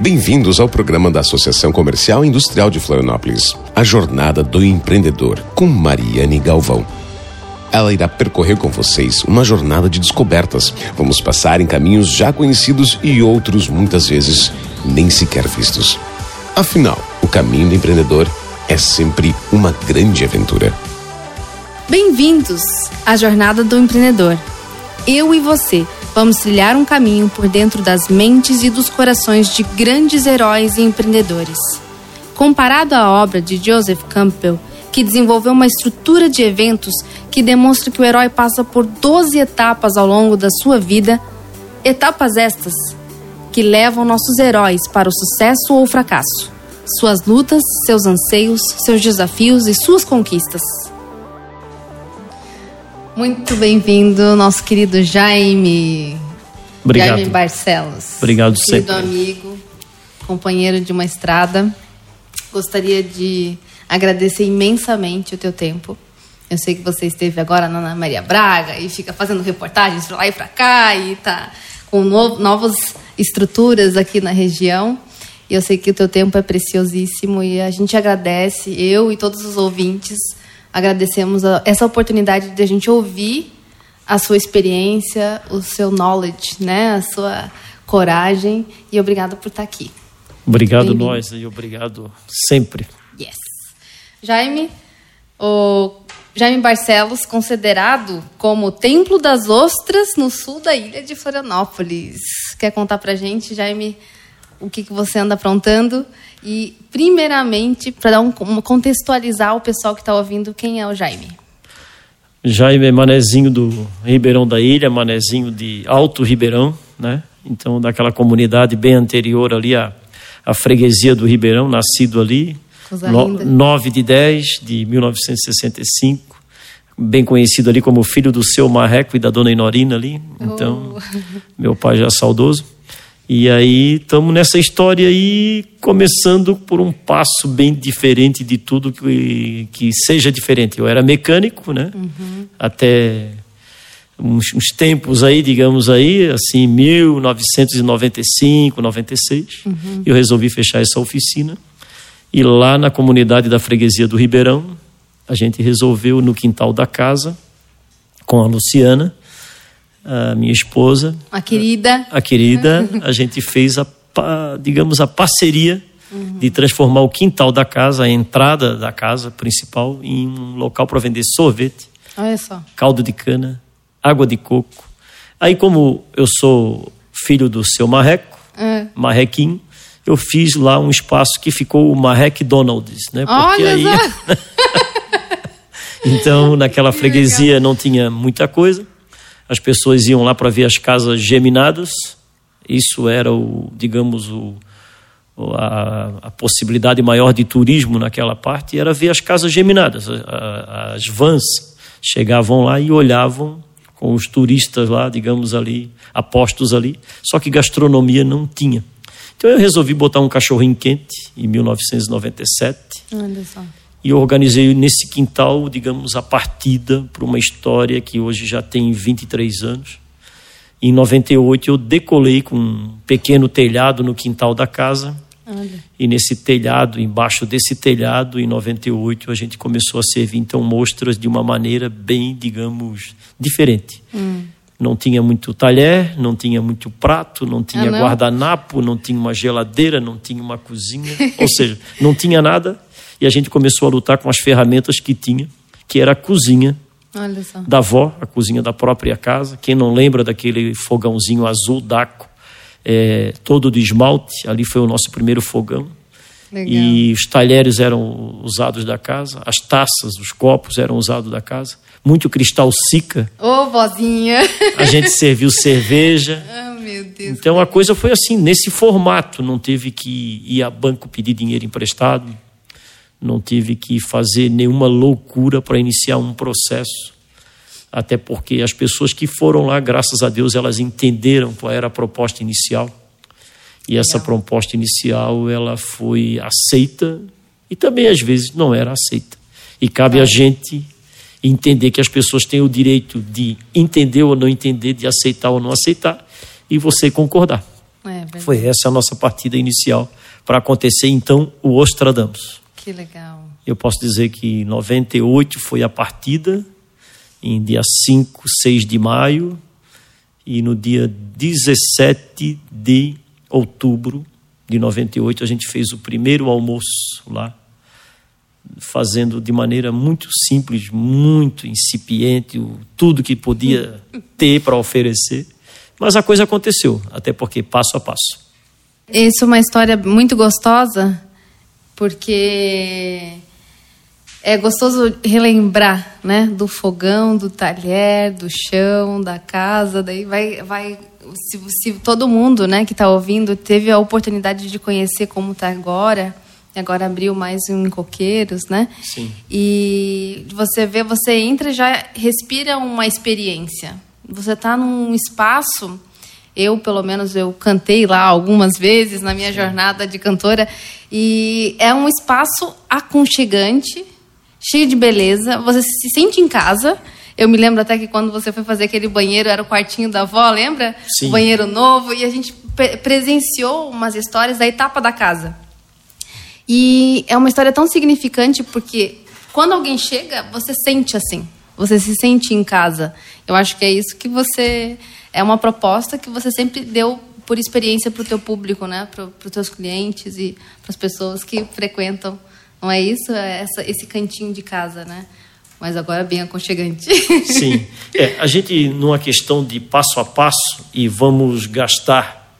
Bem-vindos ao programa da Associação Comercial e Industrial de Florianópolis, A Jornada do Empreendedor, com Mariane Galvão. Ela irá percorrer com vocês uma jornada de descobertas. Vamos passar em caminhos já conhecidos e outros muitas vezes nem sequer vistos. Afinal, o caminho do empreendedor é sempre uma grande aventura. Bem-vindos à Jornada do Empreendedor. Eu e você vamos trilhar um caminho por dentro das mentes e dos corações de grandes heróis e empreendedores. Comparado à obra de Joseph Campbell, que desenvolveu uma estrutura de eventos que demonstra que o herói passa por 12 etapas ao longo da sua vida, etapas estas que levam nossos heróis para o sucesso ou o fracasso, suas lutas, seus anseios, seus desafios e suas conquistas. Muito bem-vindo, nosso querido Jaime. Obrigado. Jaime Barcelos. Obrigado querido sempre. amigo, companheiro de uma estrada. Gostaria de agradecer imensamente o teu tempo. Eu sei que você esteve agora na Ana Maria Braga e fica fazendo reportagens para lá e para cá e tá com no, novas estruturas aqui na região. E eu sei que o teu tempo é preciosíssimo e a gente agradece, eu e todos os ouvintes, agradecemos a, essa oportunidade de a gente ouvir a sua experiência, o seu knowledge, né, a sua coragem e obrigado por estar aqui. Obrigado nós e obrigado sempre. Yes. Jaime, o Jaime Barcelos, considerado como o Templo das Ostras no sul da ilha de Florianópolis. Quer contar pra gente, Jaime, o que, que você anda aprontando? E, primeiramente, para dar um, um- contextualizar o pessoal que está ouvindo, quem é o Jaime? Jaime é manezinho do Ribeirão da Ilha, manezinho de Alto Ribeirão, né? Então, daquela comunidade bem anterior ali à, à freguesia do Ribeirão, nascido ali, no, linda. 9 de 10 de 1965, bem conhecido ali como filho do seu Marreco e da dona Inorina ali. Então, meu pai já saudoso. E aí estamos nessa história aí, começando por um passo bem diferente de tudo que, que seja diferente. Eu era mecânico, né? Até uns, uns tempos aí, digamos aí, assim, 1995, 96. Eu resolvi fechar essa oficina. E lá na comunidade da freguesia do Ribeirão, a gente resolveu no quintal da casa, com a Luciana, a minha esposa, A querida. a querida, a gente fez a, digamos, a parceria de transformar o quintal da casa, a entrada da casa principal, em um local para vender sorvete, Olha só. caldo de cana, água de coco. Aí, como eu sou filho do seu Marreco, É. Marrequinho, eu fiz lá um espaço que ficou o Marrec Donald's, né? Porque Olha aí, só. então, naquela freguesia não tinha muita coisa. As pessoas iam lá para ver as casas geminadas. Isso era o, digamos, o, a, a possibilidade maior de turismo naquela parte era ver as casas geminadas. As vans chegavam lá e olhavam com os turistas lá, digamos ali, apostos ali. Só que gastronomia não tinha. Então eu resolvi botar um cachorrinho quente em 1997 Olha só. E organizei nesse quintal, digamos, a partida para uma história que hoje já tem 23 anos. Em 98 eu decolei com um pequeno telhado no quintal da casa. Olha. E nesse telhado, embaixo desse telhado, em 98, a gente começou a servir então mostras de uma maneira bem, digamos, diferente. Não tinha muito talher, não tinha muito prato, não tinha Ah, não? guardanapo, não tinha uma geladeira, não tinha uma cozinha, ou seja, não tinha nada. E a gente começou a lutar com as ferramentas que tinha, que era a cozinha da avó, a cozinha da própria casa. Quem não lembra daquele fogãozinho azul daco, é, todo de esmalte, ali foi o nosso primeiro fogão. Legal. E os talheres eram usados da casa, as taças, os copos eram usados da casa. Muito cristal sica, Ô, vozinha. a gente serviu cerveja. Ah, meu Deus. Então a coisa foi assim, nesse formato. Não teve que ir a banco pedir dinheiro emprestado, não tive que fazer nenhuma loucura para iniciar um processo. Até porque as pessoas que foram lá, graças a Deus, elas entenderam qual era a proposta inicial. E essa proposta inicial, ela foi aceita e também às vezes não era aceita. E cabe a gente entender que as pessoas têm o direito de entender ou não entender, de aceitar ou não aceitar, e você concordar. É, Foi essa a nossa partida inicial para acontecer então o Ostradamus. Que legal. Eu posso dizer que 98 foi a partida, em dia 5, 6 de maio, e no dia 17 de outubro de 98 a gente fez o primeiro almoço lá, fazendo de maneira muito simples, muito incipiente, tudo que podia ter para oferecer. Mas a coisa aconteceu, até porque passo a passo. Isso é uma história muito gostosa, porque é gostoso relembrar, né, do fogão, do talher, do chão, da casa, daí vai, vai se, se todo mundo, né, que está ouvindo teve a oportunidade de conhecer como está agora, agora abriu mais um coqueiros, né? Sim. E você vê, você entra e já respira uma experiência. Você está num espaço eu, pelo menos, eu cantei lá algumas vezes na minha jornada de cantora. E é um espaço aconchegante, cheio de beleza. Você se sente em casa. Eu me lembro até que quando você foi fazer aquele banheiro, era o quartinho da avó, lembra? Sim. O banheiro novo. E a gente presenciou umas histórias da etapa da casa. E é uma história tão significante porque quando alguém chega, você sente assim. Você se sente em casa. Eu acho que é isso que você é uma proposta que você sempre deu por experiência para o teu público, né? Para os teus clientes e para as pessoas que frequentam. Não é isso? É essa, esse cantinho de casa, né? Mas agora bem aconchegante. Sim. É, a gente, numa questão de passo a passo, e vamos gastar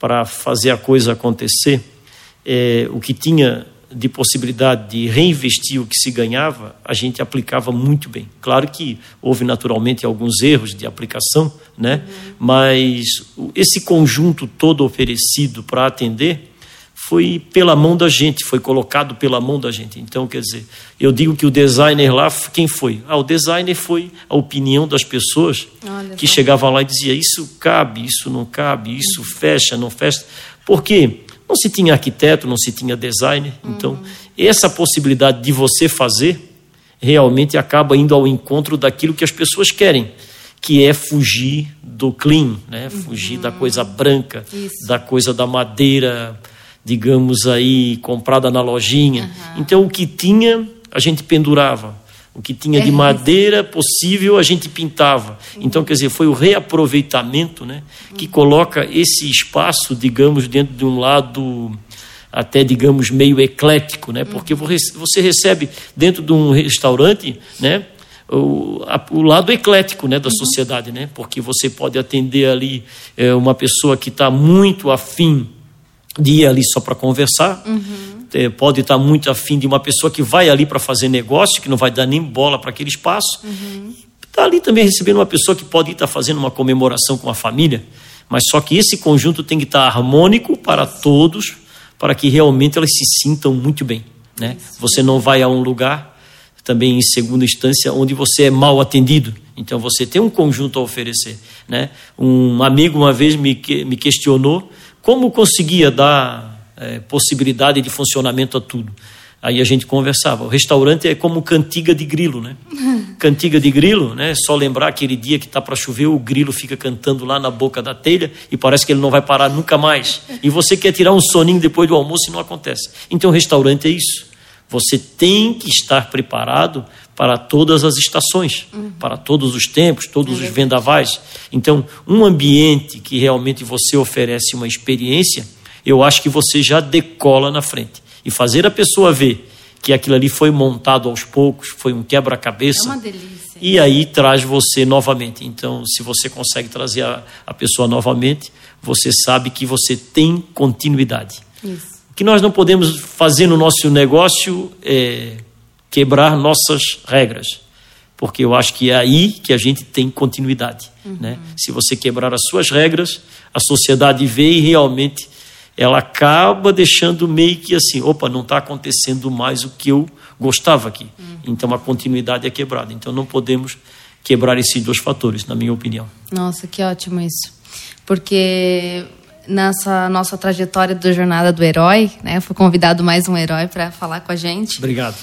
para fazer a coisa acontecer, é, o que tinha de possibilidade de reinvestir o que se ganhava, a gente aplicava muito bem. Claro que houve naturalmente alguns erros de aplicação, né? Uhum. Mas esse conjunto todo oferecido para atender foi pela mão da gente, foi colocado pela mão da gente. Então, quer dizer, eu digo que o designer lá, quem foi? Ah, o designer foi a opinião das pessoas Olha, que chegavam lá e dizia isso cabe, isso não cabe, isso fecha, não fecha. Por quê? Não se tinha arquiteto, não se tinha designer. Uhum. Então, essa possibilidade de você fazer realmente acaba indo ao encontro daquilo que as pessoas querem, que é fugir do clean, né? fugir da coisa branca, Isso. da coisa da madeira, digamos aí, comprada na lojinha. Uhum. Então, o que tinha, a gente pendurava. O que tinha de é madeira possível a gente pintava. Então, quer dizer, foi o reaproveitamento né, que coloca esse espaço, digamos, dentro de um lado até, digamos, meio eclético, né? Porque você recebe dentro de um restaurante, né? O, a, o lado eclético né, da sociedade, né? Porque você pode atender ali é, uma pessoa que está muito afim de ir ali só para conversar. Uhum pode estar muito afim de uma pessoa que vai ali para fazer negócio, que não vai dar nem bola para aquele espaço. Uhum. Está ali também recebendo uma pessoa que pode estar fazendo uma comemoração com a família, mas só que esse conjunto tem que estar harmônico para todos, para que realmente elas se sintam muito bem. Né? Você não vai a um lugar, também em segunda instância, onde você é mal atendido. Então você tem um conjunto a oferecer. Né? Um amigo uma vez me, me questionou como conseguia dar é, possibilidade de funcionamento a tudo. Aí a gente conversava. O restaurante é como cantiga de grilo, né? Cantiga de grilo, né? Só lembrar aquele dia que está para chover, o grilo fica cantando lá na boca da telha e parece que ele não vai parar nunca mais. E você quer tirar um soninho depois do almoço e não acontece. Então o restaurante é isso. Você tem que estar preparado para todas as estações, uhum. para todos os tempos, todos os vendavais. Então, um ambiente que realmente você oferece uma experiência eu acho que você já decola na frente. E fazer a pessoa ver que aquilo ali foi montado aos poucos, foi um quebra-cabeça. É uma delícia. E aí traz você novamente. Então, se você consegue trazer a, a pessoa novamente, você sabe que você tem continuidade. Isso. O que nós não podemos fazer no nosso negócio é quebrar nossas regras. Porque eu acho que é aí que a gente tem continuidade. Uhum. Né? Se você quebrar as suas regras, a sociedade vê e realmente ela acaba deixando meio que assim, opa, não está acontecendo mais o que eu gostava aqui. Uhum. Então a continuidade é quebrada. Então não podemos quebrar esses dois fatores, na minha opinião. Nossa, que ótimo isso. Porque nessa nossa trajetória da jornada do herói, né, fui convidado mais um herói para falar com a gente. Obrigado.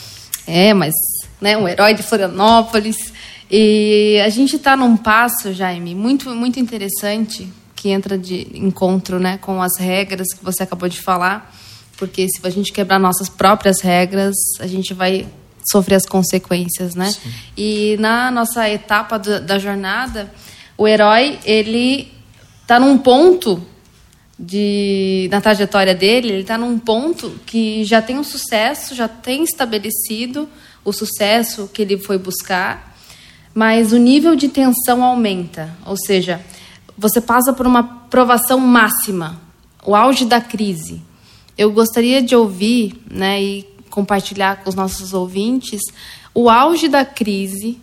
É, mas né, um herói de Florianópolis. E a gente está num passo, Jaime, muito muito interessante que entra de encontro né, com as regras que você acabou de falar, porque se a gente quebrar nossas próprias regras, a gente vai sofrer as consequências, né? Sim. E na nossa etapa do, da jornada, o herói ele está num ponto de na trajetória dele, ele está num ponto que já tem um sucesso, já tem estabelecido o sucesso que ele foi buscar, mas o nível de tensão aumenta, ou seja, você passa por uma provação máxima, o auge da crise. Eu gostaria de ouvir, né, e compartilhar com os nossos ouvintes o auge da crise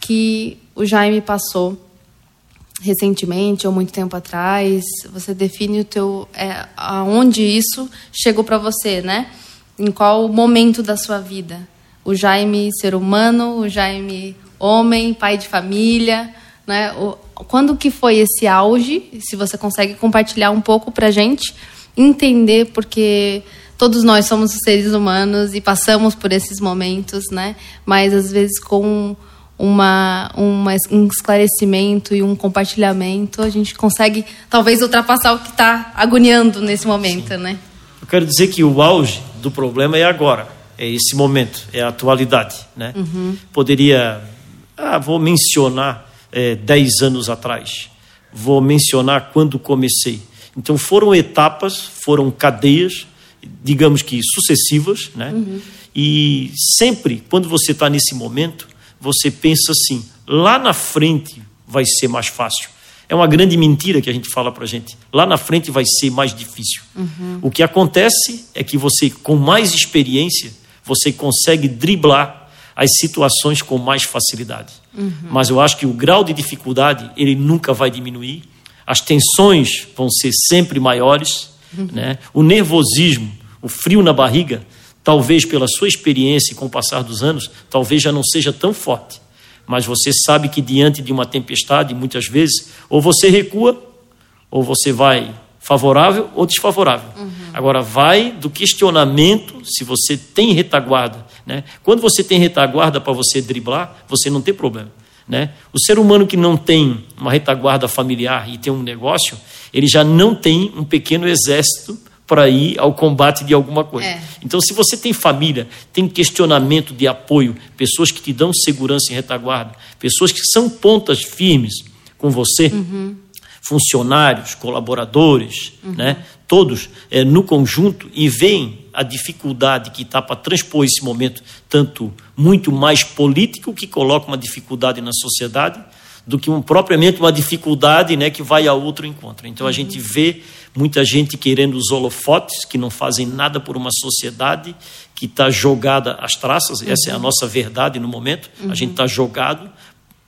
que o Jaime passou recentemente ou muito tempo atrás. Você define o teu é, aonde isso chegou para você, né? Em qual momento da sua vida? O Jaime ser humano, o Jaime homem, pai de família, né? Quando que foi esse auge? Se você consegue compartilhar um pouco para gente entender porque todos nós somos seres humanos e passamos por esses momentos, né? Mas às vezes com uma, uma, um esclarecimento e um compartilhamento, a gente consegue talvez ultrapassar o que está agoniando nesse momento, Sim. né? Eu quero dizer que o auge do problema é agora, é esse momento, é a atualidade, né? Uhum. Poderia, ah, vou mencionar é, dez anos atrás, vou mencionar quando comecei. Então foram etapas, foram cadeias digamos que sucessivas, né? Uhum. E sempre, quando você está nesse momento, você pensa assim: lá na frente vai ser mais fácil. É uma grande mentira que a gente fala para a gente. Lá na frente vai ser mais difícil. Uhum. O que acontece é que você, com mais experiência, você consegue driblar as situações com mais facilidade. Uhum. Mas eu acho que o grau de dificuldade ele nunca vai diminuir. As tensões vão ser sempre maiores né? O nervosismo, o frio na barriga, talvez pela sua experiência e com o passar dos anos, talvez já não seja tão forte. Mas você sabe que diante de uma tempestade, muitas vezes, ou você recua, ou você vai favorável ou desfavorável. Uhum. Agora, vai do questionamento se você tem retaguarda. Né? Quando você tem retaguarda para você driblar, você não tem problema. Né? O ser humano que não tem uma retaguarda familiar e tem um negócio, ele já não tem um pequeno exército para ir ao combate de alguma coisa. É. Então, se você tem família, tem questionamento de apoio, pessoas que te dão segurança em retaguarda, pessoas que são pontas firmes com você, uhum. funcionários, colaboradores, uhum. né? todos é, no conjunto e veem a dificuldade que está para transpor esse momento, tanto muito mais político, que coloca uma dificuldade na sociedade, do que um, propriamente uma dificuldade né, que vai a outro encontro. Então a uhum. gente vê muita gente querendo os holofotes, que não fazem nada por uma sociedade que está jogada às traças, uhum. essa é a uhum. nossa verdade no momento, uhum. a gente está jogado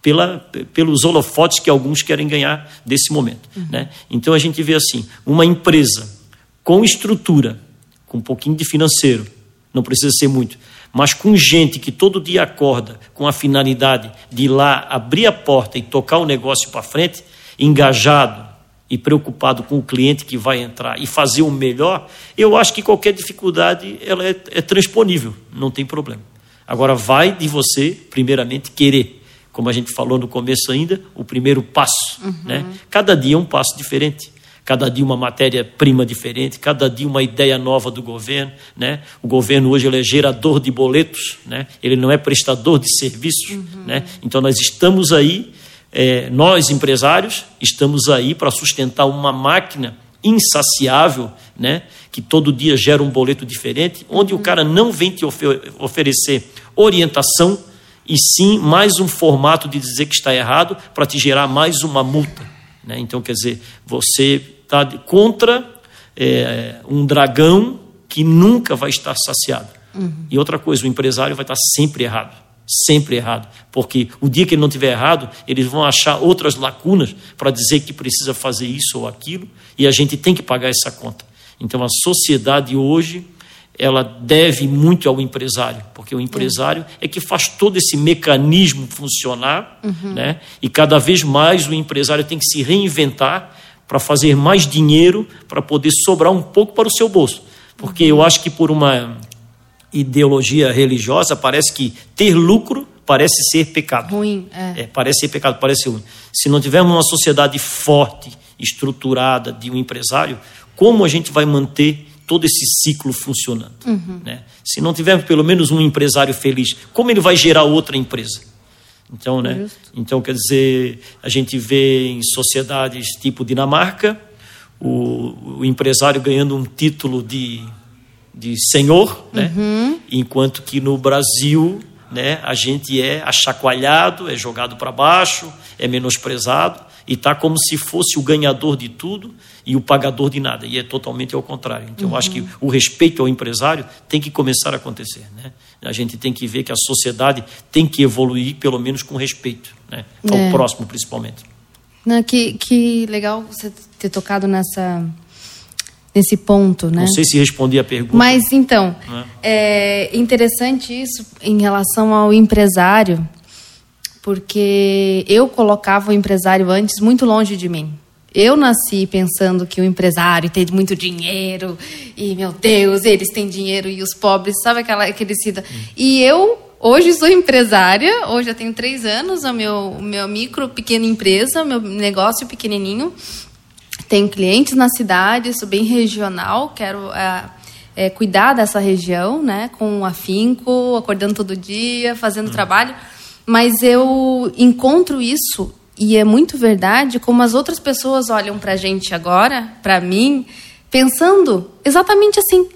pela, pelos holofotes que alguns querem ganhar desse momento. Uhum. Né? Então a gente vê assim, uma empresa com estrutura, com um pouquinho de financeiro, não precisa ser muito, mas com gente que todo dia acorda com a finalidade de ir lá abrir a porta e tocar o negócio para frente, engajado e preocupado com o cliente que vai entrar e fazer o melhor, eu acho que qualquer dificuldade ela é, é transponível, não tem problema. Agora vai de você, primeiramente, querer. Como a gente falou no começo ainda, o primeiro passo. Uhum. Né? Cada dia é um passo diferente cada dia uma matéria-prima diferente, cada dia uma ideia nova do governo. Né? O governo hoje ele é gerador de boletos, né? ele não é prestador de serviços. Uhum. Né? Então nós estamos aí, é, nós empresários, estamos aí para sustentar uma máquina insaciável, né? que todo dia gera um boleto diferente, onde uhum. o cara não vem te ofer oferecer orientação, e sim mais um formato de dizer que está errado para te gerar mais uma multa. Né? Então, quer dizer, você está contra é, um dragão que nunca vai estar saciado. Uhum. E outra coisa, o empresário vai estar sempre errado. Sempre errado. Porque o dia que ele não tiver errado, eles vão achar outras lacunas para dizer que precisa fazer isso ou aquilo, e a gente tem que pagar essa conta. Então a sociedade hoje ela deve muito ao empresário, porque o empresário é que faz todo esse mecanismo funcionar, uhum. né? E cada vez mais o empresário tem que se reinventar para fazer mais dinheiro, para poder sobrar um pouco para o seu bolso. Porque eu acho que por uma ideologia religiosa parece que ter lucro parece ser pecado. Ruim, é. é parece ser pecado, parece ruim. Se não tivermos uma sociedade forte estruturada de um empresário, como a gente vai manter todo esse ciclo funcionando? Uhum. Né? Se não tivermos pelo menos um empresário feliz, como ele vai gerar outra empresa? Então, né? Então, quer dizer, a gente vê em sociedades tipo Dinamarca, o, o empresário ganhando um título de, de senhor, né? Uhum. Enquanto que no Brasil, né, a gente é achacoalhado, é jogado para baixo, é menosprezado e está como se fosse o ganhador de tudo e o pagador de nada. E é totalmente ao contrário. Então, uhum. eu acho que o respeito ao empresário tem que começar a acontecer. Né? A gente tem que ver que a sociedade tem que evoluir, pelo menos com respeito né? ao é. próximo, principalmente. Não, que, que legal você ter tocado nessa nesse ponto, né? Não sei se respondi a pergunta. Mas então, é, é interessante isso em relação ao empresário, porque eu colocava o empresário antes muito longe de mim. Eu nasci pensando que o empresário tem muito dinheiro e, meu Deus, eles têm dinheiro e os pobres, sabe aquela aquele cida. Hum. E eu hoje sou empresária, hoje eu tenho três anos, o meu, meu micro, pequena empresa, meu negócio pequenininho. Tenho clientes na cidade, sou bem regional, quero é, é, cuidar dessa região, né, com afinco, acordando todo dia, fazendo hum. trabalho. Mas eu encontro isso e é muito verdade como as outras pessoas olham para a gente agora, para mim, pensando exatamente assim.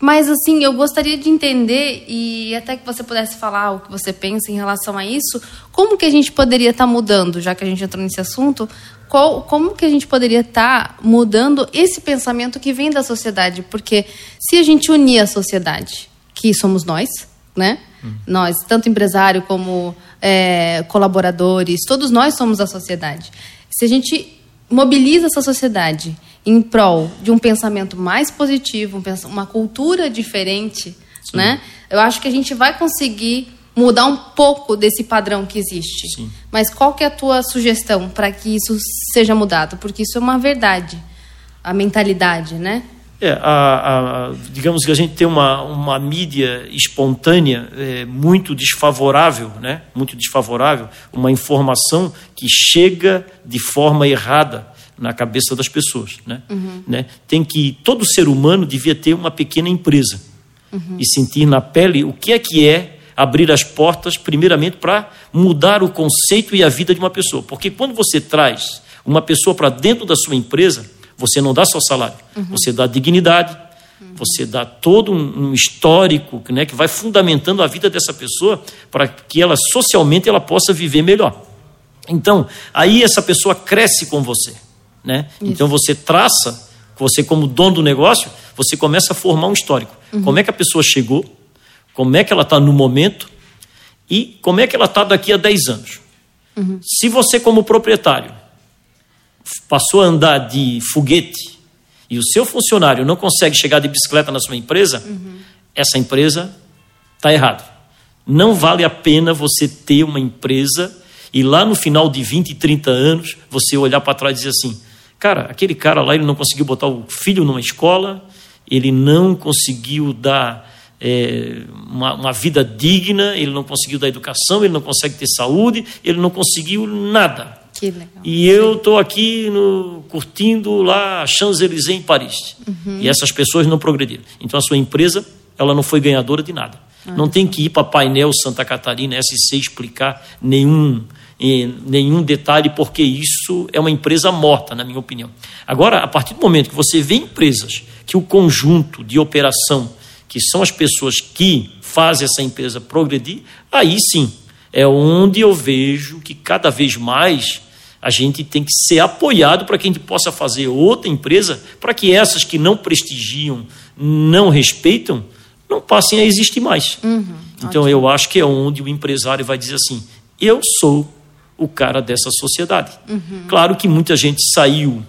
Mas assim, eu gostaria de entender e até que você pudesse falar o que você pensa em relação a isso, como que a gente poderia estar tá mudando, já que a gente entrou nesse assunto, qual, como que a gente poderia estar tá mudando esse pensamento que vem da sociedade? Porque se a gente unir a sociedade, que somos nós, né? Uhum. Nós, tanto empresário como é, colaboradores, todos nós somos a sociedade. Se a gente mobiliza essa sociedade em prol de um pensamento mais positivo, uma cultura diferente, Sim. né? Eu acho que a gente vai conseguir mudar um pouco desse padrão que existe. Sim. Mas qual que é a tua sugestão para que isso seja mudado? Porque isso é uma verdade, a mentalidade, né? É, a, a, digamos que a gente tem uma, uma mídia espontânea é, muito desfavorável, né? muito desfavorável, uma informação que chega de forma errada na cabeça das pessoas. Né? Uhum. Né? Tem que, todo ser humano devia ter uma pequena empresa uhum. e sentir na pele o que é que é abrir as portas, primeiramente, para mudar o conceito e a vida de uma pessoa. Porque quando você traz uma pessoa para dentro da sua empresa, você não dá só salário, uhum. você dá dignidade, uhum. você dá todo um, histórico né, que vai fundamentando a vida dessa pessoa para que ela socialmente ela possa viver melhor. Então, aí essa pessoa cresce com você. Né? Então você traça, você como dono do negócio, você começa a formar um histórico. Uhum. Como é que a pessoa chegou, como é que ela está no momento e como é que ela está daqui a 10 anos. Uhum. Se você, como proprietário, passou a andar de foguete e o seu funcionário não consegue chegar de bicicleta na sua empresa, uhum. essa empresa está errada. Não vale a pena você ter uma empresa e lá no final de 20, 30 anos você olhar para trás e dizer assim: cara, aquele cara lá ele não conseguiu botar o filho numa escola, ele não conseguiu dar é, uma, uma, vida digna, ele não conseguiu dar educação, ele não consegue ter saúde, ele não conseguiu nada. Que legal. E eu estou aqui no, curtindo lá Champs-Élysées em Paris. Uhum. E essas pessoas não progrediram. Então a sua empresa ela não foi ganhadora de nada. Ah, não tem que ir para painel Santa Catarina, SC, explicar nenhum, nenhum detalhe, porque isso é uma empresa morta, na minha opinião. Agora, a partir do momento que você vê empresas que o conjunto de operação, que são as pessoas que fazem essa empresa progredir, aí sim é onde eu vejo que cada vez mais a gente tem que ser apoiado para que a gente possa fazer outra empresa, para que essas que não prestigiam, não respeitam, não passem a existir mais. Uhum, então ótimo. eu acho que é onde o empresário vai dizer assim: eu sou o cara dessa sociedade. Uhum. Claro que muita gente saiu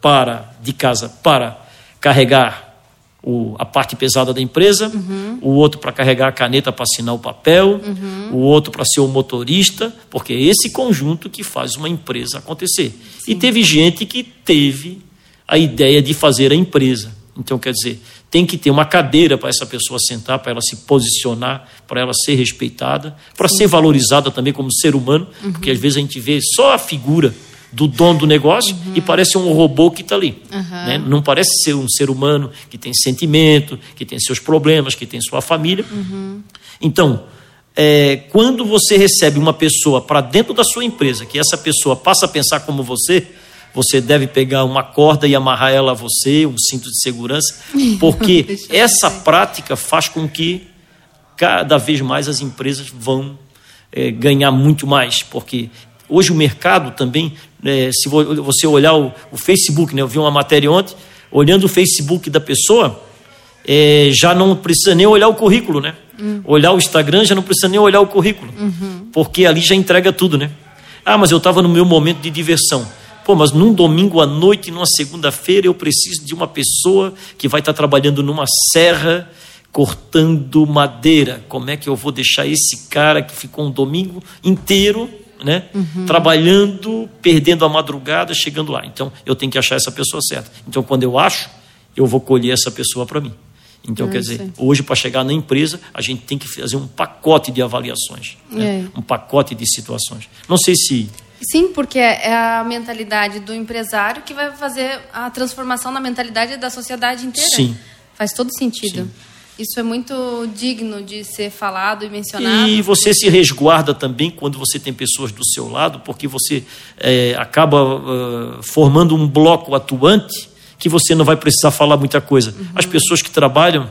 para de casa para carregar o, a parte pesada da empresa, uhum. o outro para carregar a caneta para assinar o papel, uhum. o outro para ser o motorista, porque é esse conjunto que faz uma empresa acontecer. Sim. E teve gente que teve a ideia de fazer a empresa. Então, quer dizer, tem que ter uma cadeira para essa pessoa sentar, para ela se posicionar, para ela ser respeitada, para ser valorizada também como ser humano, uhum. porque às vezes a gente vê só a figura do dono do negócio uhum. e parece um robô que está ali. Uhum. Né? Não parece ser um ser humano que tem sentimento, que tem seus problemas, que tem sua família. Uhum. Então, é, quando você recebe uma pessoa para dentro da sua empresa, que essa pessoa passa a pensar como você, você deve pegar uma corda e amarrar ela a você, um cinto de segurança, porque essa prática faz com que cada vez mais as empresas vão é, ganhar muito mais, porque hoje o mercado também, é, se você olhar o, o, Facebook, né, eu vi uma matéria ontem, olhando o Facebook da pessoa, é, já não precisa nem olhar o currículo, né? Uhum. Olhar o Instagram já não precisa nem olhar o currículo, uhum. porque ali já entrega tudo, né? Ah, mas eu estava no meu momento de diversão. Pô, mas num domingo à noite, numa segunda-feira, eu preciso de uma pessoa que vai estar trabalhando numa serra, cortando madeira. Como é que eu vou deixar esse cara que ficou um domingo inteiro, né, uhum. trabalhando, perdendo a madrugada, chegando lá? Então, eu tenho que achar essa pessoa certa. Então, quando eu acho, eu vou colher essa pessoa para mim. Então, é quer dizer, hoje, para chegar na empresa, a gente tem que fazer um pacote de avaliações, né? é. um pacote de situações. Não sei se. Sim, porque é a mentalidade do empresário que vai fazer a transformação na mentalidade da sociedade inteira. Sim. Faz todo sentido. Sim. Isso é muito digno de ser falado e mencionado. E você se resguarda também quando você tem pessoas do seu lado, porque você é, acaba uh, formando um bloco atuante que você não vai precisar falar muita coisa. Uhum. As pessoas que trabalham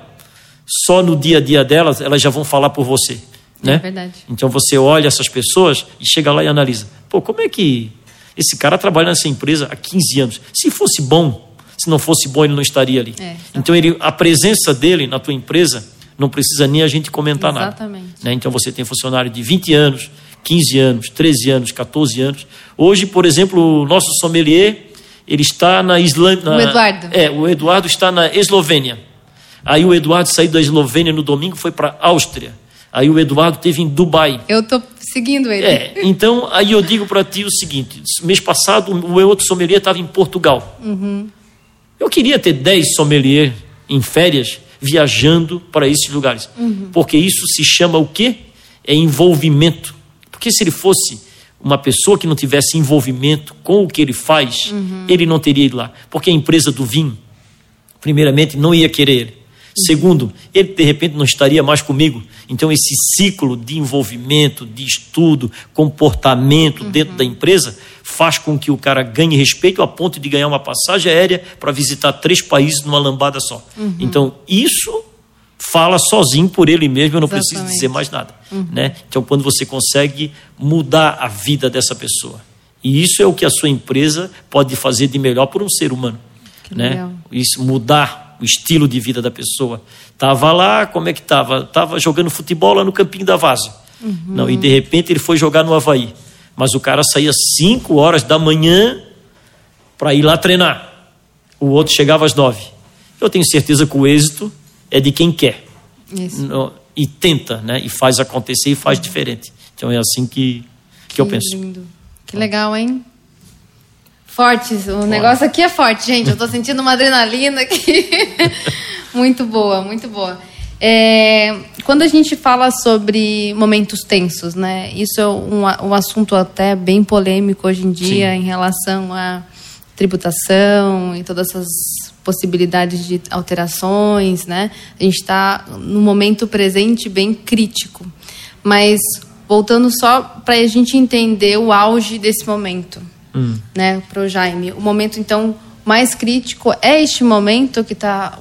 só no dia a dia delas, elas já vão falar por você. Né? É verdade. Então você olha essas pessoas e chega lá e analisa. Pô, como é que esse cara trabalha nessa empresa há 15 anos? Se fosse bom, se não fosse bom, ele não estaria ali. É, então ele, a presença dele na tua empresa não precisa nem a gente comentar exatamente. nada. Né? Então você tem funcionário de 20 anos, 15 anos, 13 anos, 14 anos. Hoje, por exemplo, o nosso sommelier ele está na Islândia. O Eduardo. É, o Eduardo está na Eslovênia. Aí o Eduardo saiu da Eslovênia no domingo, foi para a Áustria. Aí o Eduardo teve em Dubai. Eu estou seguindo ele. É, então aí eu digo para ti o seguinte: mês passado o outro sommelier estava em Portugal. Uhum. Eu queria ter 10 sommelier em férias viajando para esses lugares. Uhum. Porque isso se chama o quê? É envolvimento. Porque se ele fosse uma pessoa que não tivesse envolvimento com o que ele faz, uhum. ele não teria ido lá. Porque a empresa do vinho, primeiramente, não ia querer ele. Uhum. Segundo, ele de repente não estaria mais comigo. Então, esse ciclo de envolvimento, de estudo, comportamento uhum. dentro da empresa faz com que o cara ganhe respeito a ponto de ganhar uma passagem aérea para visitar três países numa lambada só. Uhum. Então, isso fala sozinho por ele mesmo, eu não Exatamente. preciso dizer mais nada. Uhum. Né? Então, quando você consegue mudar a vida dessa pessoa. E isso é o que a sua empresa pode fazer de melhor por um ser humano. né? Isso, mudar o estilo de vida da pessoa. Estava lá, como é que estava? Estava jogando futebol lá no Campinho da Vaza. Uhum. Não, e de repente ele foi jogar no Havaí. Mas o cara saía 5 horas da manhã para ir lá treinar. O outro chegava às 9. Eu tenho certeza que o êxito é de quem quer. No, e tenta, né? E faz acontecer e faz diferente. Então é assim que, que, que eu penso. Lindo. Que legal, hein? Forte. O negócio aqui é forte, gente. Eu estou sentindo uma adrenalina aqui. muito boa, muito boa. É, quando a gente fala sobre momentos tensos, né? Isso é um, um assunto até bem polêmico hoje em dia Sim. em relação à tributação e todas essas possibilidades de alterações, né? A gente está no momento presente bem crítico. Mas voltando só para a gente entender o auge desse momento, hum. né? Para o Jaime, o momento então mais crítico é este momento que está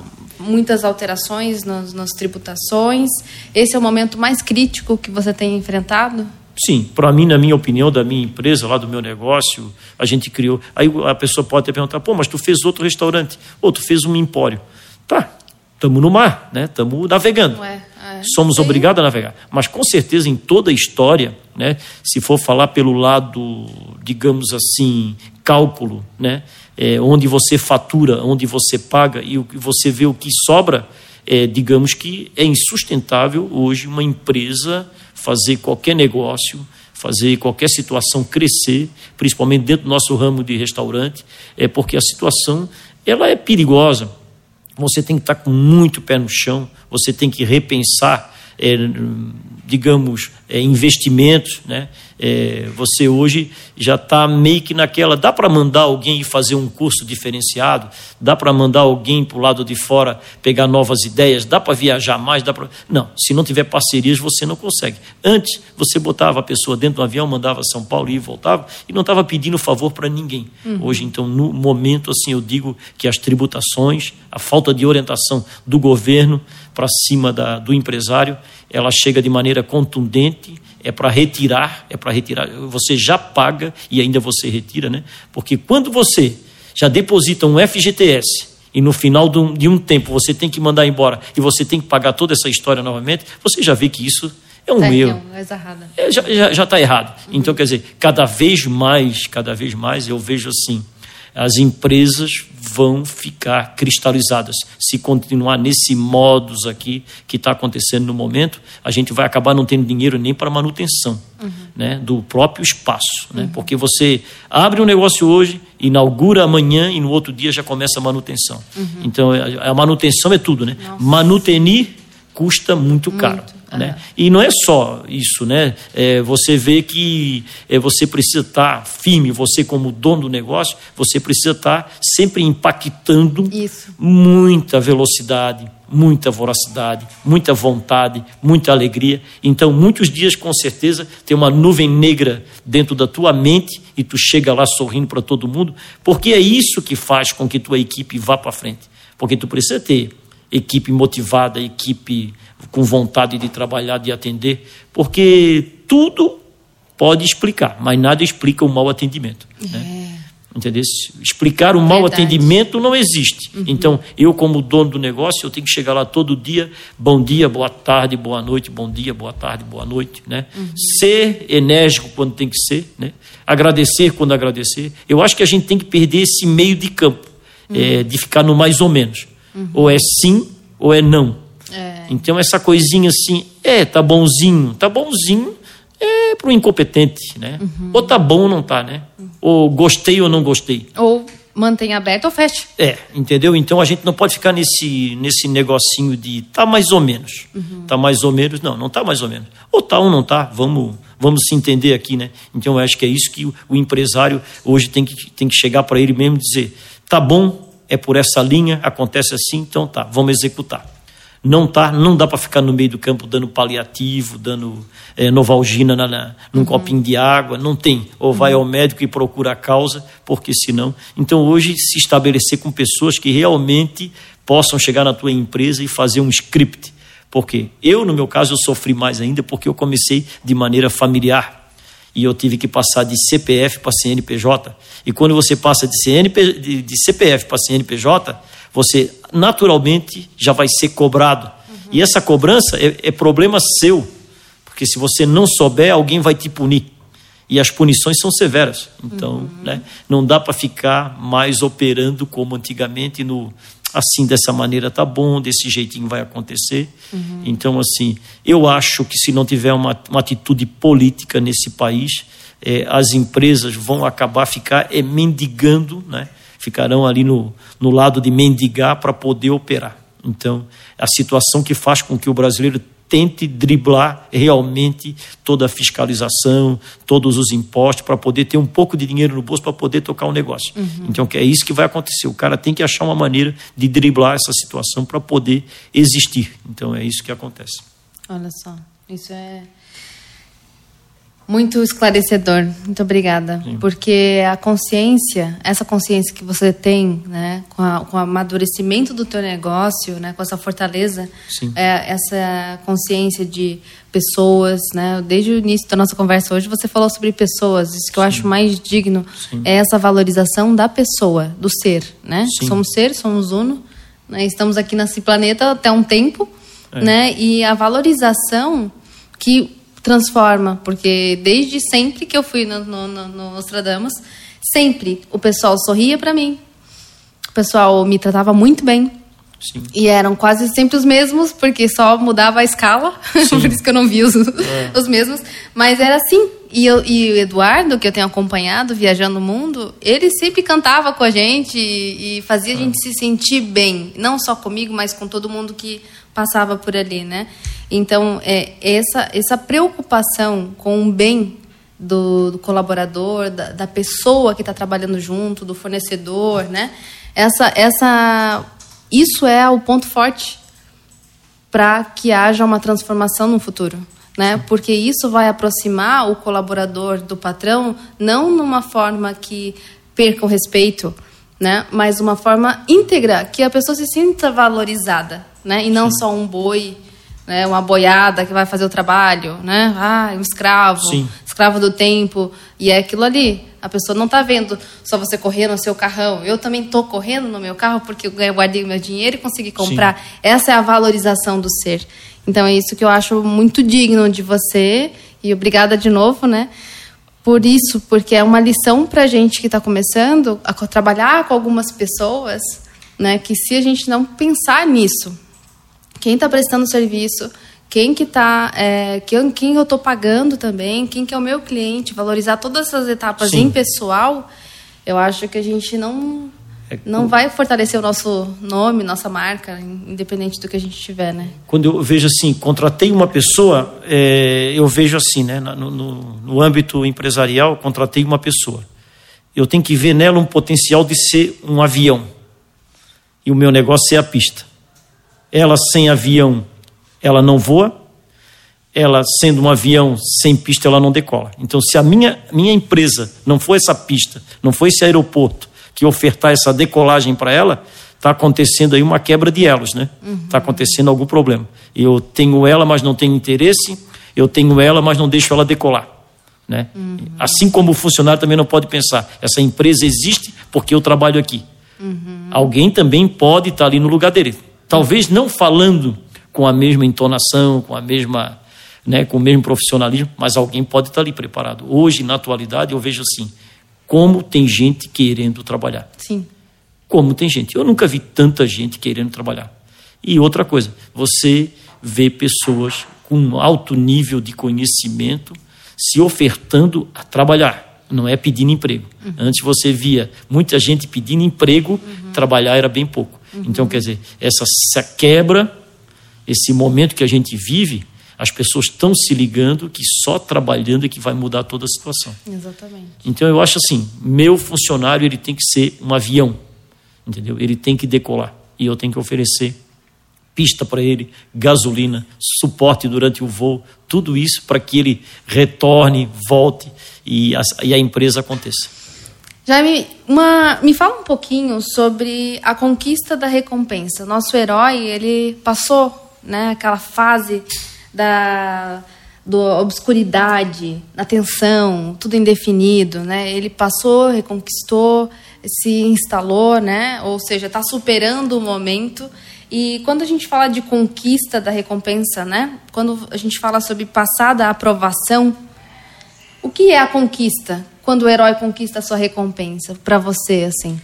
muitas alterações nas, nas tributações. Esse é o momento mais crítico que você tem enfrentado? Sim, para mim, na minha opinião, da minha empresa, lá do meu negócio, a gente criou. Aí a pessoa pode até perguntar: pô, mas tu fez outro restaurante, ou tu fez um empório. Tá, estamos no mar, né? Estamos navegando. Ué, é, Somos obrigados a navegar. Mas com certeza, em toda a história, né? Se for falar pelo lado, digamos assim, cálculo, né? É, onde você fatura, onde você paga e você vê o que sobra, é, digamos que é insustentável hoje uma empresa fazer qualquer negócio, fazer qualquer situação crescer, principalmente dentro do nosso ramo de restaurante, é porque a situação ela é perigosa. Você tem que estar com muito pé no chão, você tem que repensar é, digamos, é, investimentos, né? É, você hoje já está meio que naquela. Dá para mandar alguém fazer um curso diferenciado? Dá para mandar alguém para o lado de fora pegar novas ideias? Dá para viajar mais? Dá pra... Não, se não tiver parcerias, você não consegue. Antes, você botava a pessoa dentro do avião, mandava São Paulo e voltava, e não estava pedindo favor para ninguém. Uhum. Hoje, então, no momento, assim, eu digo que as tributações, a falta de orientação do governo para cima da, do empresário, ela chega de maneira contundente é para retirar, é para retirar. Você já paga e ainda você retira, né? Porque quando você já deposita um FGTS e no final de um, de um tempo você tem que mandar embora e você tem que pagar toda essa história novamente, você já vê que isso é um tá erro. É, já está já, já errado. Uhum. Então, quer dizer, cada vez mais, cada vez mais eu vejo assim, as empresas vão ficar cristalizadas. Se continuar nesse modus aqui que está acontecendo no momento, a gente vai acabar não tendo dinheiro nem para manutenção uhum. né, do próprio espaço. Né? Uhum. Porque você abre um negócio hoje, inaugura amanhã e no outro dia já começa a manutenção. Uhum. Então, a manutenção é tudo. Né? Manutenir custa muito, muito. Né? E não é só isso, né? É, você vê que é, você precisa estar tá firme, você como dono do negócio, você precisa estar tá sempre impactando isso. muita velocidade, muita voracidade, muita vontade, muita alegria. Então, muitos dias, com certeza, tem uma nuvem negra dentro da tua mente e tu chega lá sorrindo para todo mundo, porque é isso que faz com que tua equipe vá para frente. Porque tu precisa ter equipe motivada, equipe com vontade de trabalhar, de atender, porque tudo pode explicar, mas nada explica o mau atendimento. Né? É. Né? Entendeu? Explicar o mau Verdade. atendimento não existe. Uhum. Então, eu, como dono do negócio, eu tenho que chegar lá todo dia, bom dia, boa tarde, boa noite, bom dia, boa tarde, boa noite. Né? Uhum. Ser enérgico quando tem que ser, né? agradecer quando agradecer. Eu acho que a gente tem que perder esse meio de campo, uhum. é, de ficar no mais ou menos. Uhum. Ou é sim ou é não. É. Então, essa coisinha assim, é, tá bonzinho, tá bonzinho é para o incompetente, né? Uhum. Ou tá bom ou não tá, né? Uhum. Ou gostei ou não gostei. Ou mantém aberto ou fecha. É, entendeu? Então a gente não pode ficar nesse, nesse negocinho de tá mais ou menos. Uhum. Tá mais ou menos. Não, não tá mais ou menos. Ou tá ou não tá, vamos, vamos se entender aqui, né? Então eu acho que é isso que o, o empresário hoje tem que, tem que chegar para ele mesmo e dizer: tá bom, é por essa linha, acontece assim, então tá, vamos executar. Não tá, não dá para ficar no meio do campo dando paliativo, dando é, novalgina na, na, num uhum. copinho de água, não tem. Ou vai uhum. ao médico e procura a causa, porque senão. Então hoje se estabelecer com pessoas que realmente possam chegar na tua empresa e fazer um script. Porque eu, no meu caso, eu sofri mais ainda porque eu comecei de maneira familiar e eu tive que passar de CPF para CNPJ. E quando você passa de, CNP, de, de CPF para CNPJ, você naturalmente já vai ser cobrado. Uhum. E essa cobrança é, é problema seu, porque se você não souber, alguém vai te punir. E as punições são severas. Então, uhum. né, não dá para ficar mais operando como antigamente no, assim dessa maneira tá bom, desse jeitinho vai acontecer. Uhum. Então, assim, eu acho que se não tiver uma, uma atitude política nesse país, é, as empresas vão acabar ficar é, mendigando, né? ficarão ali no, no lado de mendigar para poder operar. Então, a situação que faz com que o brasileiro tente driblar realmente toda a fiscalização, todos os impostos, para poder ter um pouco de dinheiro no bolso para poder tocar um negócio. Uhum. Então, é isso que vai acontecer. O cara tem que achar uma maneira de driblar essa situação para poder existir. Então, é isso que acontece. Olha só, isso é muito esclarecedor, muito obrigada. Sim. Porque a consciência, essa consciência que você tem, né, com, a, com o amadurecimento do teu negócio, né, com essa fortaleza, é, essa consciência de pessoas, né, desde o início da nossa conversa hoje você falou sobre pessoas, isso que Sim. eu acho mais digno Sim. é essa valorização da pessoa, do ser, né? Somos ser, somos uno, né, estamos aqui nesse planeta até um tempo, é. né, e a valorização que transforma, porque desde sempre que eu fui no, no, no Nostradamus, sempre o pessoal sorria para mim, o pessoal me tratava muito bem. Sim. E eram quase sempre os mesmos, porque só mudava a escala, por isso que eu não vi os, é. os mesmos. Mas era assim. E, eu, e o Eduardo, que eu tenho acompanhado viajando o mundo, ele sempre cantava com a gente e, e fazia a gente se sentir bem. Não só comigo, mas com todo mundo que passava por ali, né? Então, é, essa, essa preocupação com o bem do, do colaborador, da, da, pessoa que está trabalhando junto, do fornecedor, né? Essa, essa, isso é o ponto forte para que haja uma transformação no futuro. Né? Porque isso vai aproximar o colaborador do patrão, não numa forma que perca o respeito, né? mas uma forma íntegra, que a pessoa se sinta valorizada, né? e não Sim. só um boi, né? uma boiada que vai fazer o trabalho, né? ah, um escravo, Sim. escravo do tempo, e é aquilo ali. A pessoa não está vendo só você correr no seu carrão. Eu também estou correndo no meu carro porque eu guardei o meu dinheiro e consegui comprar. Sim. Essa é a valorização do ser. Então é isso que eu acho muito digno de você. E obrigada de novo, né? Por isso, porque é uma lição para a gente que está começando a trabalhar com algumas pessoas, né? Que se a gente não pensar nisso, quem está prestando serviço, quem que tá, é, quem, quem eu estou pagando também, quem que é o meu cliente, valorizar todas essas etapas Sim. em pessoal, eu acho que a gente não é, não vai fortalecer o nosso nome, nossa marca, independente do que a gente tiver, né? Quando eu vejo assim, contratei uma pessoa, é, eu vejo assim, né? No, no, no, âmbito empresarial, contratei uma pessoa. Eu tenho que ver nela um potencial de ser um avião. E o meu negócio é a pista. Ela sem avião ela não voa, ela sendo um avião sem pista, ela não decola. Então, se a minha, minha empresa não for essa pista, não for esse aeroporto que ofertar essa decolagem para ela, está acontecendo aí uma quebra de elos, né? Está uhum. Tá acontecendo algum problema. Eu tenho ela, mas não tenho interesse, eu tenho ela, mas não deixo ela decolar. Né? Uhum. Assim como o funcionário também não pode pensar, essa empresa existe porque eu trabalho aqui. Uhum. Alguém também pode estar tá ali no lugar dele. Talvez não falando com a mesma entonação, com a mesma, né, com o mesmo profissionalismo, mas alguém pode estar ali preparado. Hoje, na atualidade, eu vejo assim, como tem gente querendo trabalhar. Sim. Como tem gente. Eu nunca vi tanta gente querendo trabalhar. E outra coisa, você vê pessoas com alto nível de conhecimento se ofertando a trabalhar, não é pedindo emprego. Uhum. Antes você via muita gente pedindo emprego, uhum. trabalhar era bem pouco. Uhum. Então, quer dizer, essa, essa quebra esse momento que a gente vive, as pessoas estão se ligando que só trabalhando é que vai mudar toda a situação. Exatamente. Então eu acho assim, meu funcionário ele tem que ser um avião, entendeu? Ele tem que decolar e eu tenho que oferecer pista para ele, gasolina, suporte durante o voo, tudo isso para que ele retorne, volte e a, e a empresa aconteça. Jaime, uma, me fala um pouquinho sobre a conquista da recompensa. Nosso herói, ele passou né? Aquela fase da do obscuridade, da tensão, tudo indefinido, né? Ele passou, reconquistou, se instalou, né? Ou seja, está superando o momento. E quando a gente fala de conquista da recompensa, né? Quando a gente fala sobre passada aprovação, o que é a conquista? Quando o herói conquista a sua recompensa para você, assim?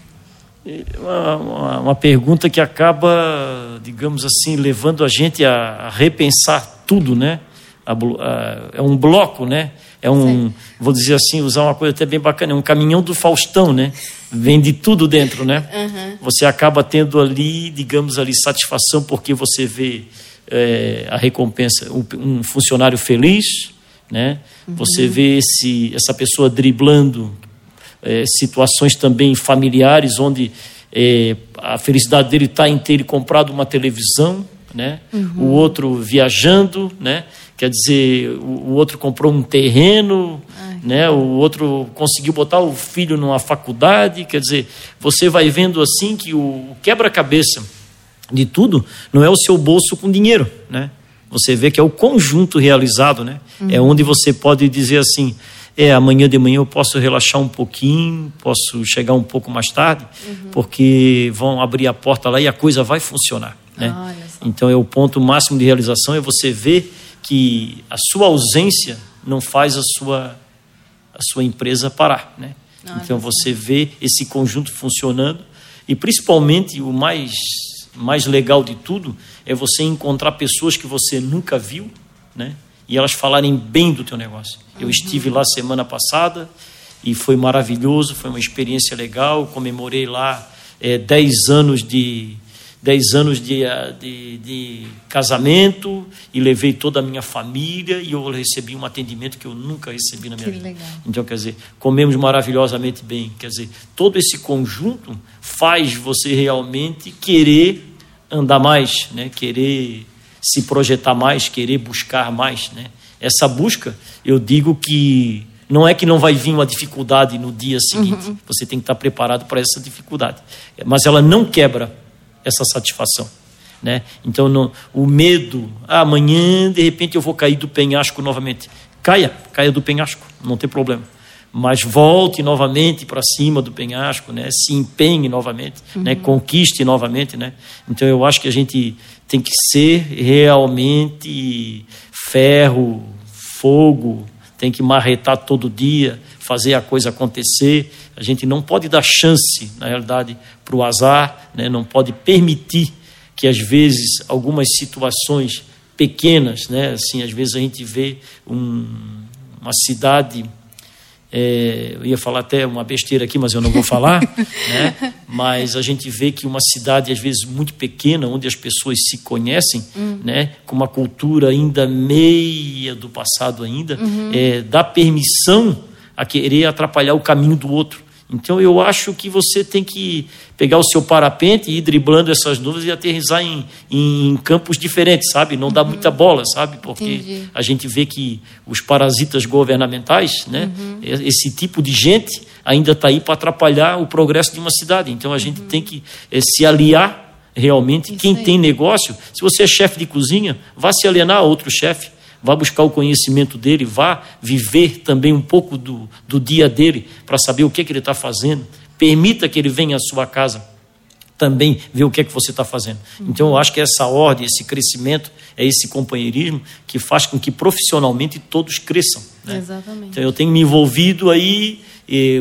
Uma, uma, uma, pergunta que acaba, digamos assim, levando a gente a, a repensar tudo, né? A, a, é um bloco, né? É um, Sim. vou dizer assim, usar uma coisa até bem bacana, é um caminhão do Faustão, né? Vem de tudo dentro, né? Uhum. Você acaba tendo ali, digamos ali, satisfação porque você vê é, a recompensa, um, um, funcionário feliz, né? Uhum. Você vê esse, essa pessoa driblando é, situações também familiares, onde é, a felicidade dele está em ter comprado uma televisão, né? Uhum. o outro viajando, né? quer dizer, o, outro comprou um terreno, Ai, né? o outro conseguiu botar o filho numa faculdade, quer dizer, você vai vendo assim que o quebra-cabeça de tudo não é o seu bolso com dinheiro, né? Você vê que é o conjunto realizado, né? É uhum. É onde você pode dizer assim, é, amanhã de manhã eu posso relaxar um pouquinho, posso chegar um pouco mais tarde, uhum. porque vão abrir a porta lá e a coisa vai funcionar. Né? então é o ponto máximo de realização é você ver que a sua ausência não faz a sua a sua empresa parar, né? então você vê esse conjunto funcionando e principalmente o mais mais legal de tudo é você encontrar pessoas que você nunca viu, né? E elas falarem bem do teu negócio. Eu estive lá semana passada e foi maravilhoso, foi uma experiência legal. Comemorei lá é, 10 anos de, dez anos de, de, de, casamento e levei toda a minha família e eu recebi um atendimento que eu nunca recebi na minha que vida. Legal. Então, quer dizer, comemos maravilhosamente bem. Quer dizer, todo esse conjunto faz você realmente querer andar mais, né? querer se projetar mais, querer buscar mais. Né? Essa busca, eu digo que não é que não vai vir uma dificuldade no dia seguinte, uhum. você tem que estar preparado para essa dificuldade. Mas ela não quebra essa satisfação. Né? Então, não, o medo, ah, amanhã de repente eu vou cair do penhasco novamente. Caia, caia do penhasco, não tem problema. Mas volte novamente para cima do penhasco, né? se empenhe novamente, né? uhum. né? conquiste novamente. Né? Então, eu acho que a gente tem que ser realmente ferro, fogo, tem que marretar todo dia, fazer a coisa acontecer. A gente não pode dar chance, na realidade, para o azar, né? não pode permitir que, às vezes, algumas situações pequenas, né? assim, às vezes a gente vê um, uma cidade é, eu ia falar até uma besteira aqui, mas eu não vou falar, né? mas a gente vê que uma cidade, às vezes, muito pequena, onde as pessoas se conhecem, uhum. né? com uma cultura ainda meia do passado ainda, uhum. é, dá permissão a querer atrapalhar o caminho do outro. Então eu acho que você tem que pegar o seu parapente e ir driblando essas nuvens e aterrizar em, em campos diferentes, sabe? Não dá uhum. muita bola, sabe? Porque Entendi. a gente vê que os parasitas governamentais, né? Uhum. Esse tipo de gente ainda está aí para atrapalhar o progresso de uma cidade. Então a gente uhum. tem que é, se aliar realmente. Isso Quem aí. tem negócio, se você é chefe de cozinha, vá se alienar a outro chefe vá buscar o conhecimento dele, vá viver também um pouco do, do dia dele para saber o que, é que ele está fazendo. Permita que ele venha à sua casa também ver o que é que você está fazendo. Então, eu acho que essa ordem, esse crescimento, é esse companheirismo que faz com que profissionalmente todos cresçam. Né? Exatamente. Então, eu tenho me envolvido aí,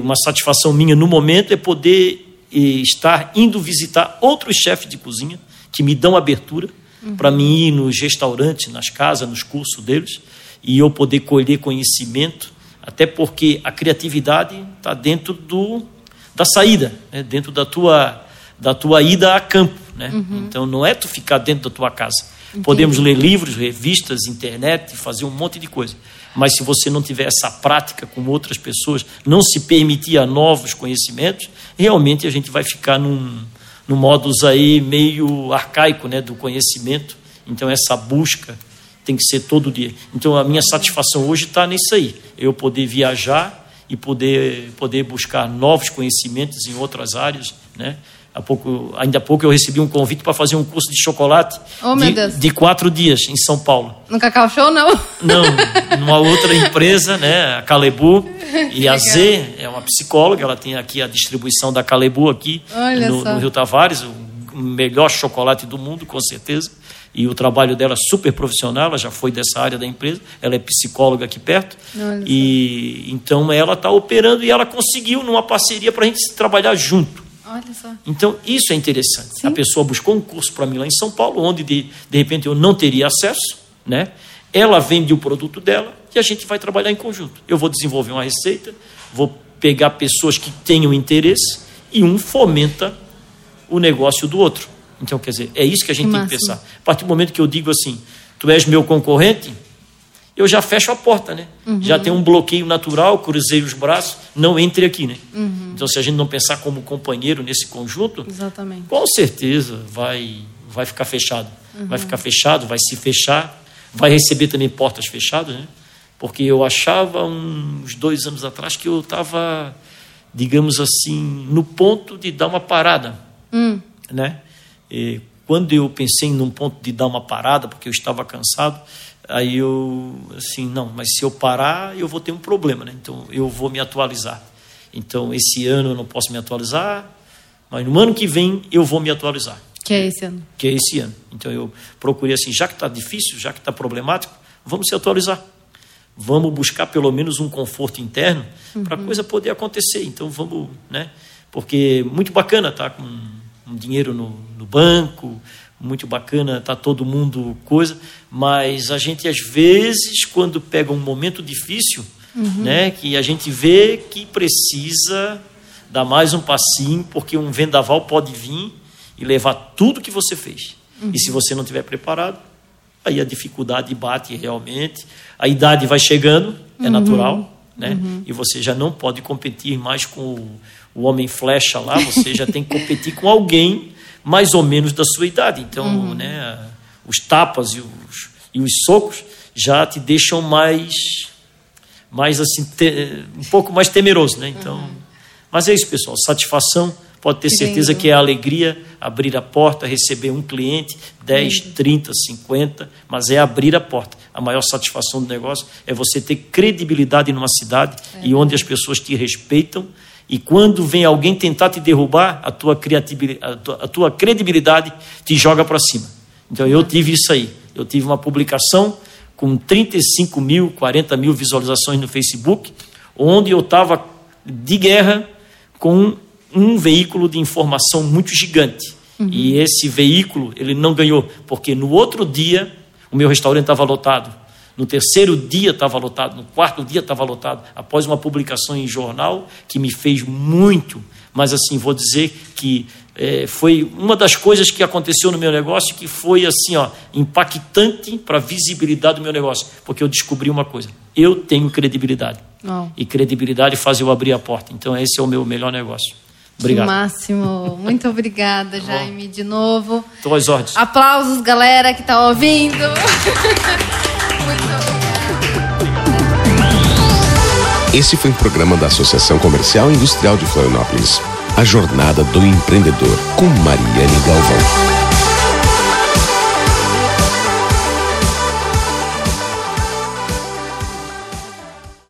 uma satisfação minha no momento é poder estar indo visitar outros chefes de cozinha que me dão abertura uhum. para mim ir nos restaurantes, nas casas, nos cursos deles, e eu poder colher conhecimento, até porque a criatividade está dentro do, da saída, né? dentro da tua, da tua ida a campo. Né? Uhum. Então não é tu ficar dentro da tua casa. Entendi. Podemos ler livros, revistas, internet, fazer um monte de coisa. Mas se você não tiver essa prática com outras pessoas, não se permitir a novos conhecimentos, realmente a gente vai ficar num, no modus aí meio arcaico, né, do conhecimento. Então essa busca tem que ser todo dia. Então a minha satisfação hoje está nisso aí, eu poder viajar e poder poder buscar novos conhecimentos em outras áreas, né? Há pouco, ainda há pouco eu recebi um convite para fazer um curso de chocolate oh, de, de, quatro dias em São Paulo. No Cacau Show, não? Não, numa outra empresa, né, a Calebu. E a Z é uma psicóloga, ela tem aqui a distribuição da Calebu aqui no, no, Rio Tavares, o melhor chocolate do mundo, com certeza. E o trabalho dela é super profissional, ela já foi dessa área da empresa, ela é psicóloga aqui perto. Olha e só. então ela está operando e ela conseguiu numa parceria para a gente trabalhar junto. Olha só. Então, isso é interessante. Sim. A pessoa buscou um curso para mim lá em São Paulo, onde de, de repente eu não teria acesso, né? Ela vende o produto dela e a gente vai trabalhar em conjunto. Eu vou desenvolver uma receita, vou pegar pessoas que tenham interesse e um fomenta o negócio do outro. Então, quer dizer, é isso que a gente que tem que pensar. A partir do momento que eu digo assim, tu és meu concorrente, eu já fecho a porta, né? Uhum. Já tem um bloqueio natural, cruzei os braços, não entre aqui, né? Uhum. Então, se a gente não pensar como companheiro nesse conjunto, Exatamente. com certeza vai, vai ficar fechado. Uhum. Vai ficar fechado, vai se fechar, vai receber também portas fechadas, né? Porque eu achava uns dois anos atrás que eu estava, digamos assim, no ponto de dar uma parada, hum. né? E quando eu pensei num ponto de dar uma parada, porque eu estava cansado, Aí eu, assim, não, mas se eu parar, eu vou ter um problema, né? Então eu vou me atualizar. Então esse ano eu não posso me atualizar, mas no ano que vem eu vou me atualizar. Que é esse ano? Que é esse ano. Então eu procurei assim, já que está difícil, já que está problemático, vamos se atualizar. Vamos buscar pelo menos um conforto interno uhum. para a coisa poder acontecer. Então vamos, né? Porque muito bacana estar tá com um dinheiro no, no banco, muito bacana, tá todo mundo coisa, mas a gente às vezes quando pega um momento difícil, uhum. né, que a gente vê que precisa dar mais um passinho, porque um vendaval pode vir e levar tudo que você fez. Uhum. E se você não estiver preparado, aí a dificuldade bate realmente, a idade vai chegando, é uhum. natural, né? Uhum. E você já não pode competir mais com o, o homem flecha lá, você já tem que competir com alguém mais ou menos da sua idade. Então, uhum. né, os tapas e os, e os socos já te deixam mais mais assim te, um pouco mais temeroso, né? Então, uhum. mas é isso, pessoal. Satisfação pode ter certeza que é a alegria abrir a porta, receber um cliente, 10, uhum. 30, 50, mas é abrir a porta. A maior satisfação do negócio é você ter credibilidade numa cidade é. e onde as pessoas te respeitam. E quando vem alguém tentar te derrubar, a tua, criatividade, a tua, a tua credibilidade te joga para cima. Então eu tive isso aí. Eu tive uma publicação com 35 mil, 40 mil visualizações no Facebook, onde eu estava de guerra com um veículo de informação muito gigante. Uhum. E esse veículo, ele não ganhou, porque no outro dia o meu restaurante estava lotado. No terceiro dia estava lotado, no quarto dia estava lotado, após uma publicação em jornal que me fez muito, mas assim, vou dizer que é, foi uma das coisas que aconteceu no meu negócio que foi assim, ó, impactante para a visibilidade do meu negócio, porque eu descobri uma coisa: eu tenho credibilidade. Oh. E credibilidade faz eu abrir a porta. Então, esse é o meu melhor negócio. Obrigado. Máximo, muito obrigada, tá Jaime, de novo. Estou às ordens. Aplausos, galera que está ouvindo. Esse foi um programa da Associação Comercial e Industrial de Florianópolis. A Jornada do Empreendedor, com Mariane Galvão.